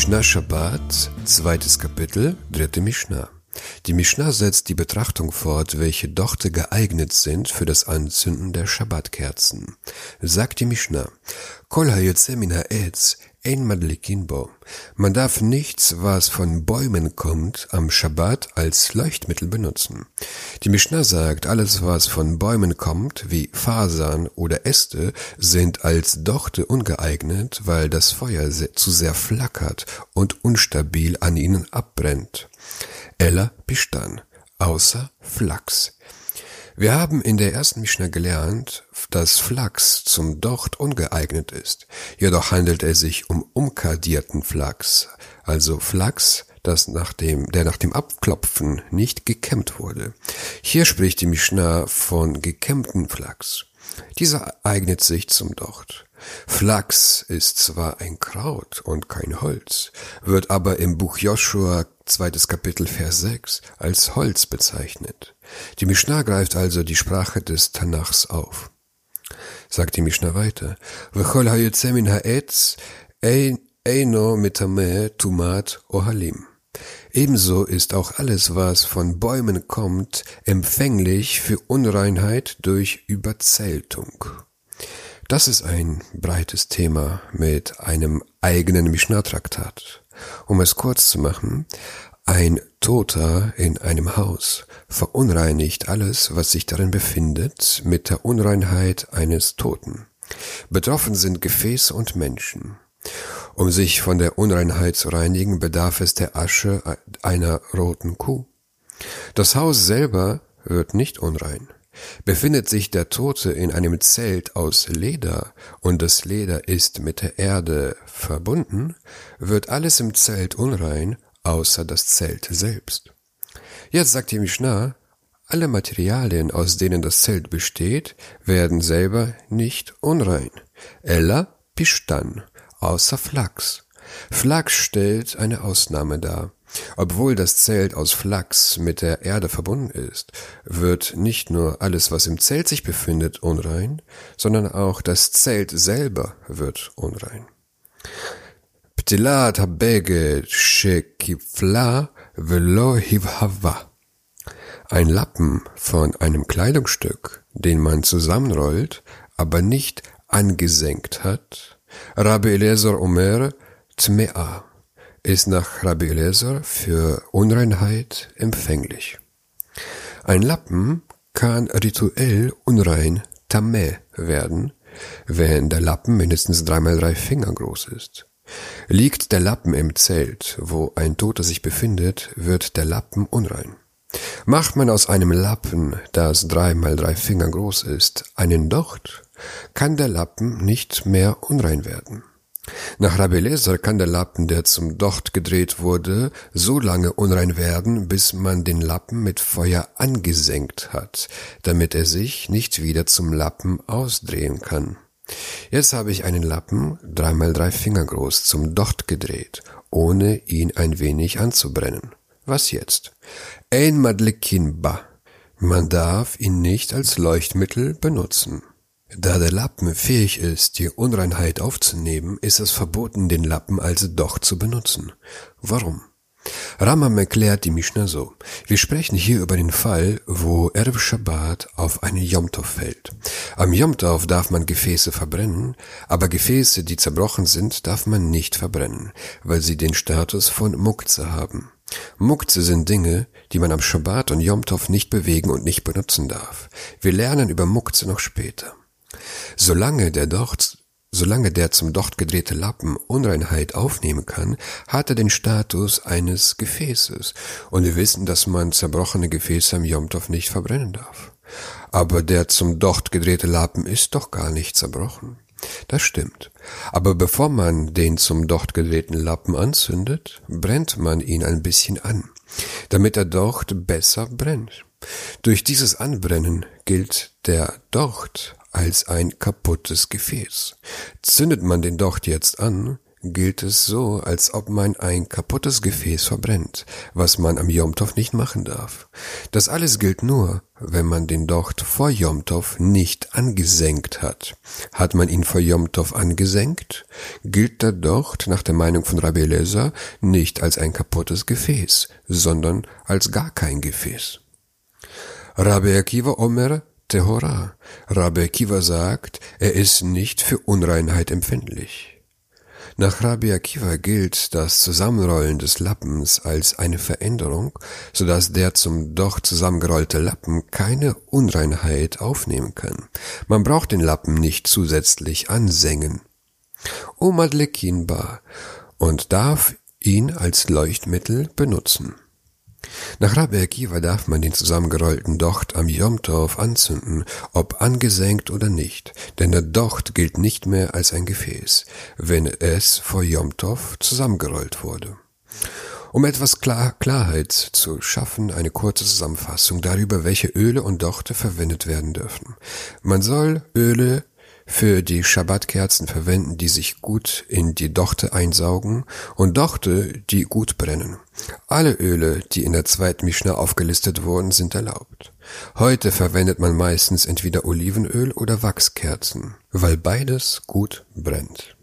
Mishnah Shabbat, zweites Kapitel, dritte Mishnah. Die Mishnah setzt die Betrachtung fort, welche Dochte geeignet sind für das Anzünden der Schabbatkerzen. Sagt die Mishnah, Kol hayotze min ha'etz ein Madlikinbo. Man darf nichts, was von Bäumen kommt, am Schabbat als Leuchtmittel benutzen. Die Mishnah sagt, alles, was von Bäumen kommt, wie Fasern oder Äste, sind als Dochte ungeeignet, weil das Feuer zu sehr flackert und unstabil an ihnen abbrennt. Ella Pistan, außer Flachs. Wir haben in der ersten Mishnah gelernt, dass Flachs zum Docht ungeeignet ist. Jedoch handelt es sich um umkadierten Flachs, also Flachs, das nach dem, der nach dem Abklopfen nicht gekämmt wurde. Hier spricht die Mishnah von gekämmten Flachs. Dieser eignet sich zum Docht. Flachs ist zwar ein Kraut und kein Holz, wird aber im Buch Joshua zweites Kapitel Vers 6 als Holz bezeichnet. Die Mishnah greift also die Sprache des Tanachs auf. Sagt die Mishnah weiter, eino mitame tumat ohalim. Ebenso ist auch alles, was von Bäumen kommt, empfänglich für Unreinheit durch Überzeltung. Das ist ein breites Thema mit einem eigenen Mishnah-Traktat. Um es kurz zu machen, ein Toter in einem Haus verunreinigt alles, was sich darin befindet, mit der Unreinheit eines Toten. Betroffen sind Gefäße und Menschen. Um sich von der Unreinheit zu reinigen, bedarf es der Asche einer roten Kuh. Das Haus selber wird nicht unrein. Befindet sich der Tote in einem Zelt aus Leder und das Leder ist mit der Erde verbunden, wird alles im Zelt unrein, außer das Zelt selbst. Jetzt sagt die Mishnah, alle Materialien, aus denen das Zelt besteht, werden selber nicht unrein. Ella Pishtan, außer Flachs. Flachs stellt eine Ausnahme dar. Obwohl das Zelt aus Flachs mit der Erde verbunden ist, wird nicht nur alles, was im Zelt sich befindet, unrein, sondern auch das Zelt selber wird unrein. Ptilat habeged shekifla velo hivhava. Ein Lappen von einem Kleidungsstück, den man zusammenrollt, aber nicht angesenkt hat. Rabbi Eliezer Omer Tmea ist nach Rabbi Eliezer für Unreinheit empfänglich. Ein Lappen kann rituell unrein tameh werden, wenn der Lappen mindestens dreimal drei Finger groß ist. Liegt der Lappen im Zelt, wo ein Toter sich befindet, wird der Lappen unrein. Macht man aus einem Lappen, das dreimal drei Finger groß ist, einen Docht, kann der Lappen nicht mehr unrein werden. Nach Rabbi Leser kann der Lappen, der zum Docht gedreht wurde, so lange unrein werden, bis man den Lappen mit Feuer angesenkt hat, damit er sich nicht wieder zum Lappen ausdrehen kann. Jetzt habe ich einen Lappen, dreimal drei Finger groß, zum Docht gedreht, ohne ihn ein wenig anzubrennen. Was jetzt? Ein Madlekinba. Man darf ihn nicht als Leuchtmittel benutzen. Da der Lappen fähig ist, die Unreinheit aufzunehmen, ist es verboten, den Lappen als Docht zu benutzen. Warum? Ramam erklärt die Mishnah so. Wir sprechen hier über den Fall, wo Erb Shabbat auf einen Yomtov fällt. Am Yomtov darf man Gefäße verbrennen, aber Gefäße, die zerbrochen sind, darf man nicht verbrennen, weil sie den Status von Mukze haben. Mukze sind Dinge, die man am Shabbat und Yomtov nicht bewegen und nicht benutzen darf. Wir lernen über Mukze noch später. Solange der Docht Solange der zum Docht gedrehte Lappen Unreinheit aufnehmen kann, hat er den Status eines Gefäßes. Und wir wissen, dass man zerbrochene Gefäße am Jomtov nicht verbrennen darf. Aber der zum Docht gedrehte Lappen ist doch gar nicht zerbrochen. Das stimmt. Aber bevor man den zum Docht gedrehten Lappen anzündet, brennt man ihn ein bisschen an, damit der Docht besser brennt. Durch dieses Anbrennen gilt der Docht als ein kaputtes Gefäß. Zündet man den Docht jetzt an, gilt es so, als ob man ein kaputtes Gefäß verbrennt, was man am Jomtov nicht machen darf. Das alles gilt nur, wenn man den Docht vor Jomtov nicht angesenkt hat. Hat man ihn vor Jomtov angesenkt, gilt der Docht nach der Meinung von Rabbi Leser nicht als ein kaputtes Gefäß, sondern als gar kein Gefäß. Rabbi Akiva Omer Tehora. Rabbi Akiva sagt, er ist nicht für Unreinheit empfindlich. Nach Rabbi Akiva gilt das Zusammenrollen des Lappens als eine Veränderung, so dass der zum doch zusammengerollte Lappen keine Unreinheit aufnehmen kann. Man braucht den Lappen nicht zusätzlich ansengen. Omadlekinba und darf ihn als Leuchtmittel benutzen. Nach Rabbi Akiva darf man den zusammengerollten Docht am Jomtov anzünden, ob angesenkt oder nicht, denn der Docht gilt nicht mehr als ein Gefäß, wenn es vor Jomtov zusammengerollt wurde. Um etwas Klar Klarheit zu schaffen, eine kurze Zusammenfassung darüber, welche Öle und Dochte verwendet werden dürfen. Man soll Öle für die Schabbatkerzen verwenden, die sich gut in die Dochte einsaugen und Dochte, die gut brennen. Alle Öle, die in der zweiten Mishnah aufgelistet wurden, sind erlaubt. Heute verwendet man meistens entweder Olivenöl oder Wachskerzen, weil beides gut brennt.